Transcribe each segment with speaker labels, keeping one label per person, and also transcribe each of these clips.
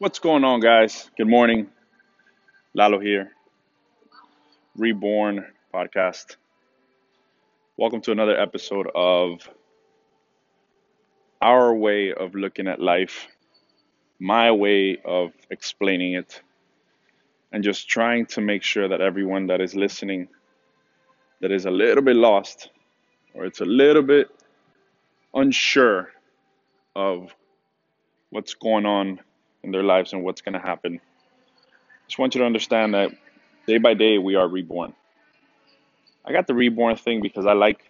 Speaker 1: What's going on, guys? Good morning. Lalo here, Reborn Podcast. Welcome to another episode of our way of looking at life, my way of explaining it, and just trying to make sure that everyone that is listening that is a little bit lost or it's a little bit unsure of what's going on in their lives and what's going to happen. Just want you to understand that day by day we are reborn. I got the reborn thing because I like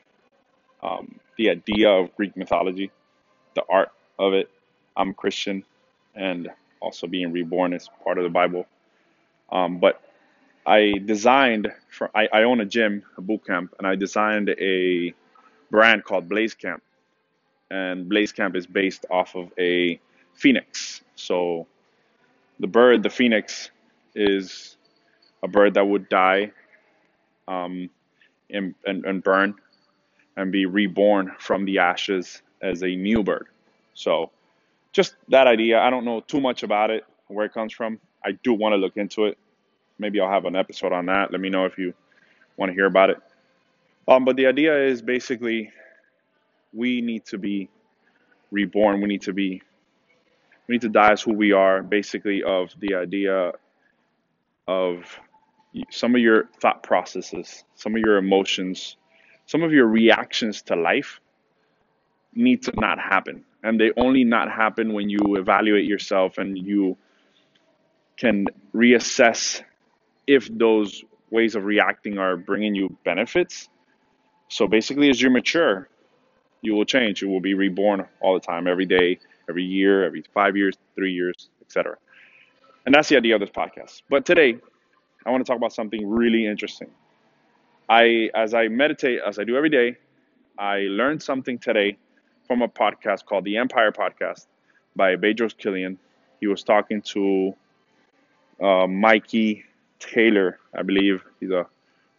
Speaker 1: um, the idea of Greek mythology, the art of it. I'm Christian, and also being reborn is part of the Bible. Um, but I designed for I, I own a gym, a boot camp, and I designed a brand called Blaze Camp. And Blaze Camp is based off of a phoenix. So the bird, the phoenix, is a bird that would die um, and, and, and burn and be reborn from the ashes as a new bird. So just that idea. I don't know too much about it, where it comes from. I do want to look into it. Maybe I'll have an episode on that. Let me know if you want to hear about it. Um, but the idea is basically we need to be reborn. We need to be we need to die as who we are, basically, of the idea of some of your thought processes, some of your emotions, some of your reactions to life need to not happen. And they only not happen when you evaluate yourself and you can reassess if those ways of reacting are bringing you benefits. So basically, as you mature, you will change. You will be reborn all the time, every day, every year, every five years, three years, etc. And that's the idea of this podcast. But today, I want to talk about something really interesting. I, as I meditate, as I do every day, I learned something today from a podcast called the Empire Podcast by Bedros Keuilian. He was talking to uh, Mikey Taylor, I believe. He's a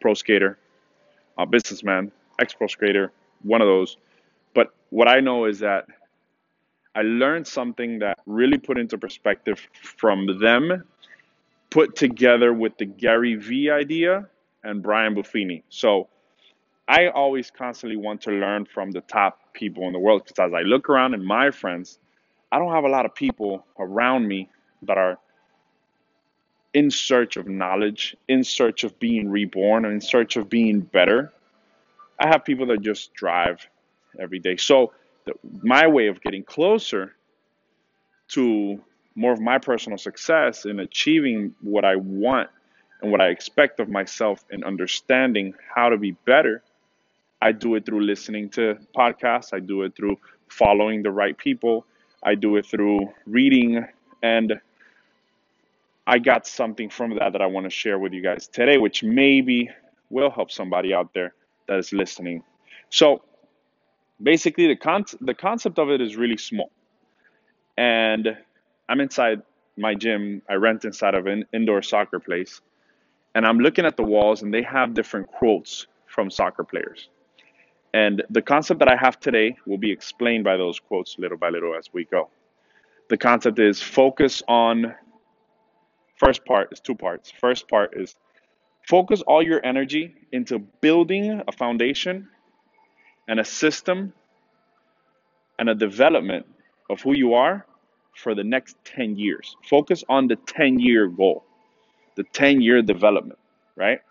Speaker 1: pro skater, a businessman, ex pro skater, one of those. But what I know is that I learned something that really put into perspective from them, put together with the Gary Vee idea and Brian Buffini. So I always constantly want to learn from the top people in the world because as I look around and my friends, I don't have a lot of people around me that are in search of knowledge, in search of being reborn, in search of being better. I have people that just drive every day. So the, my way of getting closer to more of my personal success in achieving what I want and what I expect of myself and understanding how to be better, I do it through listening to podcasts. I do it through following the right people. I do it through reading. And I got something from that that I want to share with you guys today, which maybe will help somebody out there that is listening. So, basically the con- the concept of it is really small. And i'm inside my gym. I rent inside of an indoor soccer place. And i'm looking at the walls and they have different quotes from soccer players. And the concept that i have today will be explained by those quotes little by little as we go. The concept is focus on first part is two parts. First part is focus all your energy into building a foundation and a system and a development of who you are for the next 10 years. Focus on the 10 year goal, the 10 year development, right?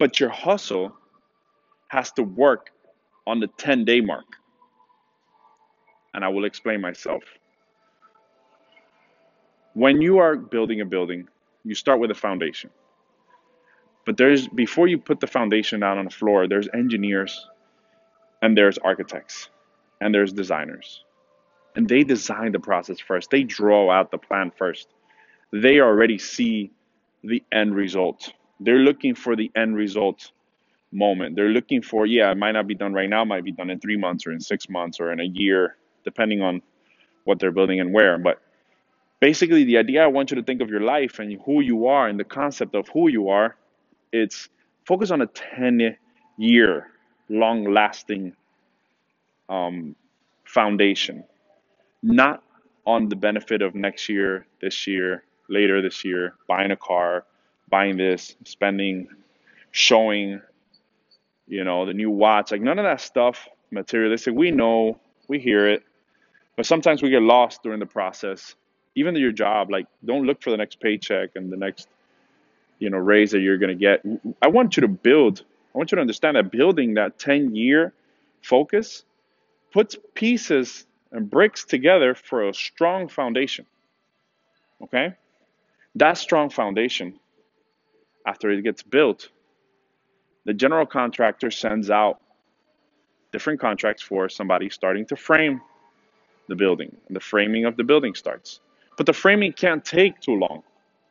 Speaker 1: But your hustle has to work on the 10 day mark. And I will explain myself. When you are building a building, you start with a foundation. But there's before you put the foundation down on the floor, there's engineers and there's architects and there's designers. And they design the process first. They draw out the plan first. They already see the end result. They're looking for the end result moment. They're looking for, yeah, it might not be done right now, might be done in three months or in six months or in a year, depending on what they're building and where. But basically, the idea I want you to think of your life and who you are and the concept of who you are, it's focus on a 10 year, long lasting um, foundation, not on the benefit of next year, this year, later this year, buying a car, buying this, spending, showing, you know, the new watch. Like none of that stuff materialistic. We know, we hear it, but sometimes we get lost during the process. Even your job, like don't look for the next paycheck and the next, you know, raise that you're gonna get. I want you to build. I want you to understand that building that 10 year focus puts pieces and bricks together for a strong foundation. Okay? That strong foundation, after it gets built, the general contractor sends out different contracts for somebody starting to frame the building. The framing of the building starts. But the framing can't take too long.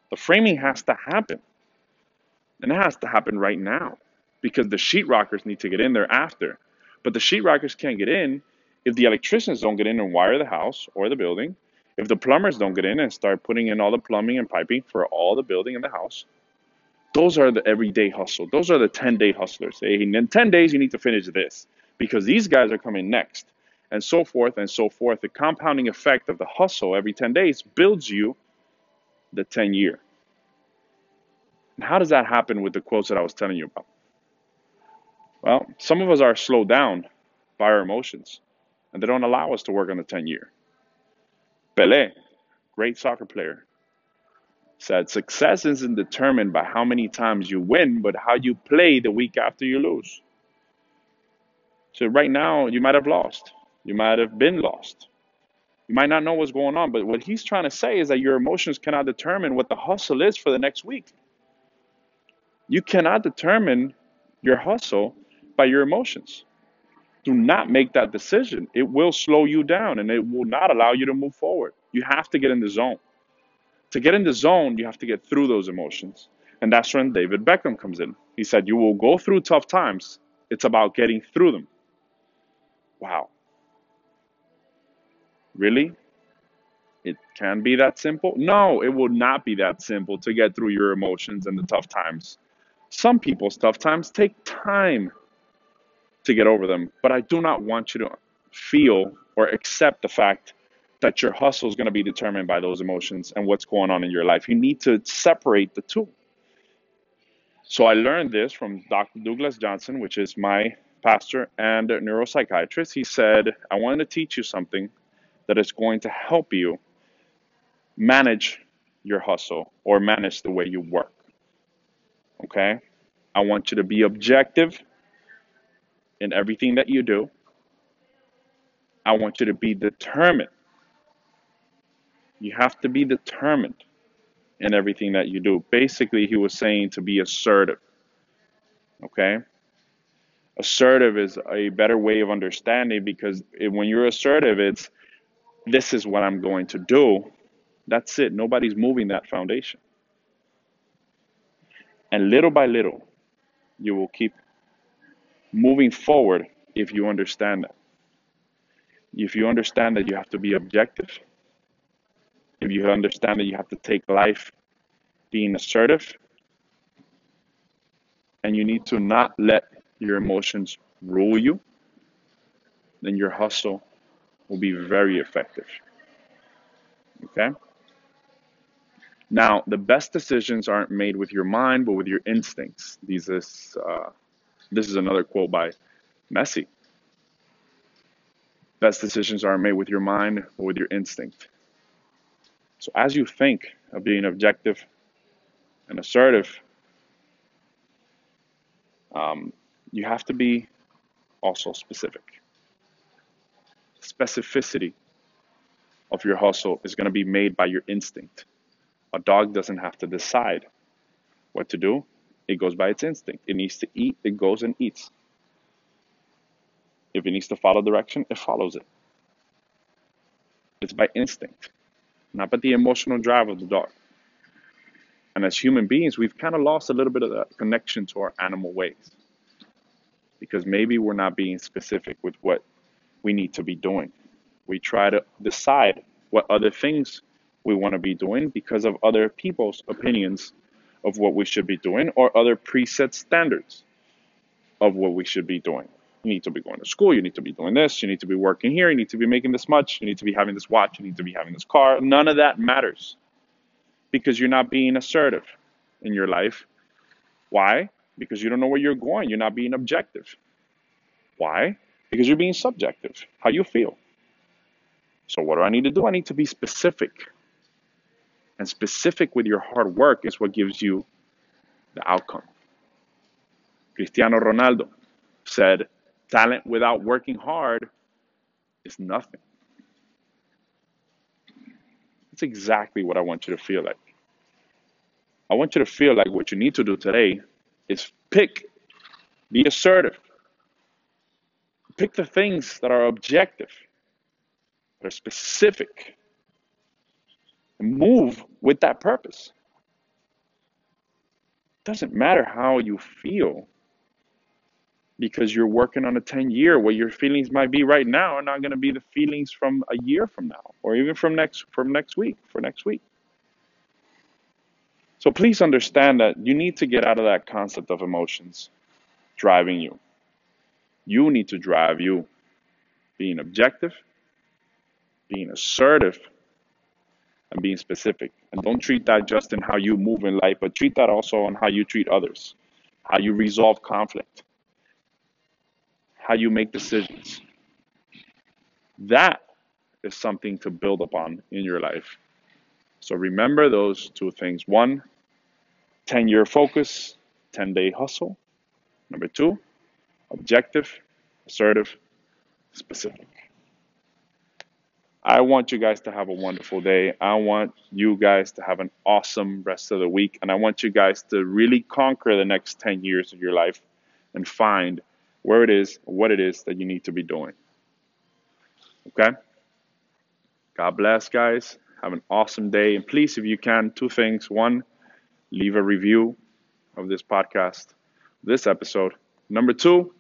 Speaker 1: The framing has to happen. And it has to happen right now because the sheetrockers need to get in there after. But the sheetrockers can't get in if the electricians don't get in and wire the house or the building, if the plumbers don't get in and start putting in all the plumbing and piping for all the building in the house, those are the everyday hustle. Those are the 10 day hustlers. Hey, in 10 days, you need to finish this because these guys are coming next, and so forth and so forth. The compounding effect of the hustle every 10 days builds you the 10 year. And how does that happen with the quotes that I was telling you about? Well, some of us are slowed down by our emotions, and they don't allow us to work on the 10 year. Pele, great soccer player, said success isn't determined by how many times you win, but how you play the week after you lose. So right now, you might have lost. You might have been lost. You might not know what's going on, but what he's trying to say is that your emotions cannot determine what the hustle is for the next week. You cannot determine your hustle by your emotions. Do not make that decision. It will slow you down and it will not allow you to move forward. You have to get in the zone. To get in the zone, you have to get through those emotions. And that's when David Beckham comes in. He said, You will go through tough times. It's about getting through them. Wow. Really? It can be that simple? No, it will not be that simple to get through your emotions and the tough times. Some people's tough times take time to get over them, but I do not want you to feel or accept the fact that your hustle is going to be determined by those emotions and what's going on in your life. You need to separate the two. So I learned this from Dr. Douglas Johnson, which is my pastor and neuropsychiatrist. He said, I want to teach you something that is going to help you manage your hustle or manage the way you work. Okay? I want you to be objective in everything that you do. I want you to be determined. You have to be determined in everything that you do. Basically, he was saying to be assertive. Okay? assertive is a better way of understanding because when you're assertive, it's this is what I'm going to do. That's it. Nobody's moving that foundation. And little by little, you will keep moving forward if you understand that. If you understand that you have to be objective, if you understand that you have to take life being assertive, and you need to not let your emotions rule you, then your hustle will be very effective. Okay? Now, the best decisions aren't made with your mind, but with your instincts. These is, uh, this is another quote by Messi. Best decisions aren't made with your mind, but with your instinct. So, as you think of being objective and assertive, um, you have to be also specific. Specificity of your hustle is going to be made by your instinct. A dog doesn't have to decide what to do, it goes by its instinct. It needs to eat, it goes and eats. If it needs to follow direction, it follows it. It's by instinct, not by the emotional drive of the dog. And as human beings, we've kind of lost a little bit of that connection to our animal ways because maybe we're not being specific with what we need to be doing. We try to decide what other things we want to be doing because of other people's opinions of what we should be doing or other preset standards of what we should be doing. You need to be going to school. You need to be doing this. You need to be working here. You need to be making this much. You need to be having this watch. You need to be having this car. None of that matters because you're not being assertive in your life. Why? Because you don't know where you're going. You're not being objective. Why? Because you're being subjective. How you feel. So, what do I need to do? I need to be specific. And specific with your hard work is what gives you the outcome. Cristiano Ronaldo said, Talent without working hard is nothing. That's exactly what I want you to feel like. I want you to feel like what you need to do today is pick, be assertive, pick the things that are objective, that are specific, move with that purpose. Doesn't matter how you feel because you're working on a 10 year what your feelings might be right now are not going to be the feelings from a year from now or even from next from next week for next week so please understand that you need to get out of that concept of emotions driving you you need to drive you being objective being assertive and being specific and don't treat that just in how you move in life but treat that also on how you treat others how you resolve conflict how you make decisions. That is something to build upon in your life. So remember those two things. One, 10 year focus, 10 day hustle. Number two, objective, assertive, specific. I want you guys to have a wonderful day. I want you guys to have an awesome rest of the week. And I want you guys to really conquer the next 10 years of your life and find where it is, what it is that you need to be doing. Okay? God bless, guys. Have an awesome day. And please, if you can, two things. One, leave a review of this podcast, this episode. Number two,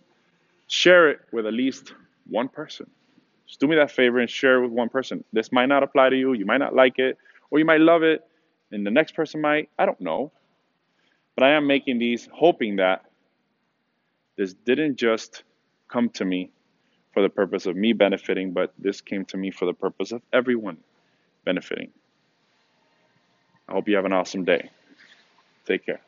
Speaker 1: share it with at least one person. Just do me that favor and share it with one person. This might not apply to you. You might not like it, or you might love it, and the next person might. I don't know. But I am making these hoping that this didn't just come to me for the purpose of me benefiting, but this came to me for the purpose of everyone benefiting. I hope you have an awesome day. Take care.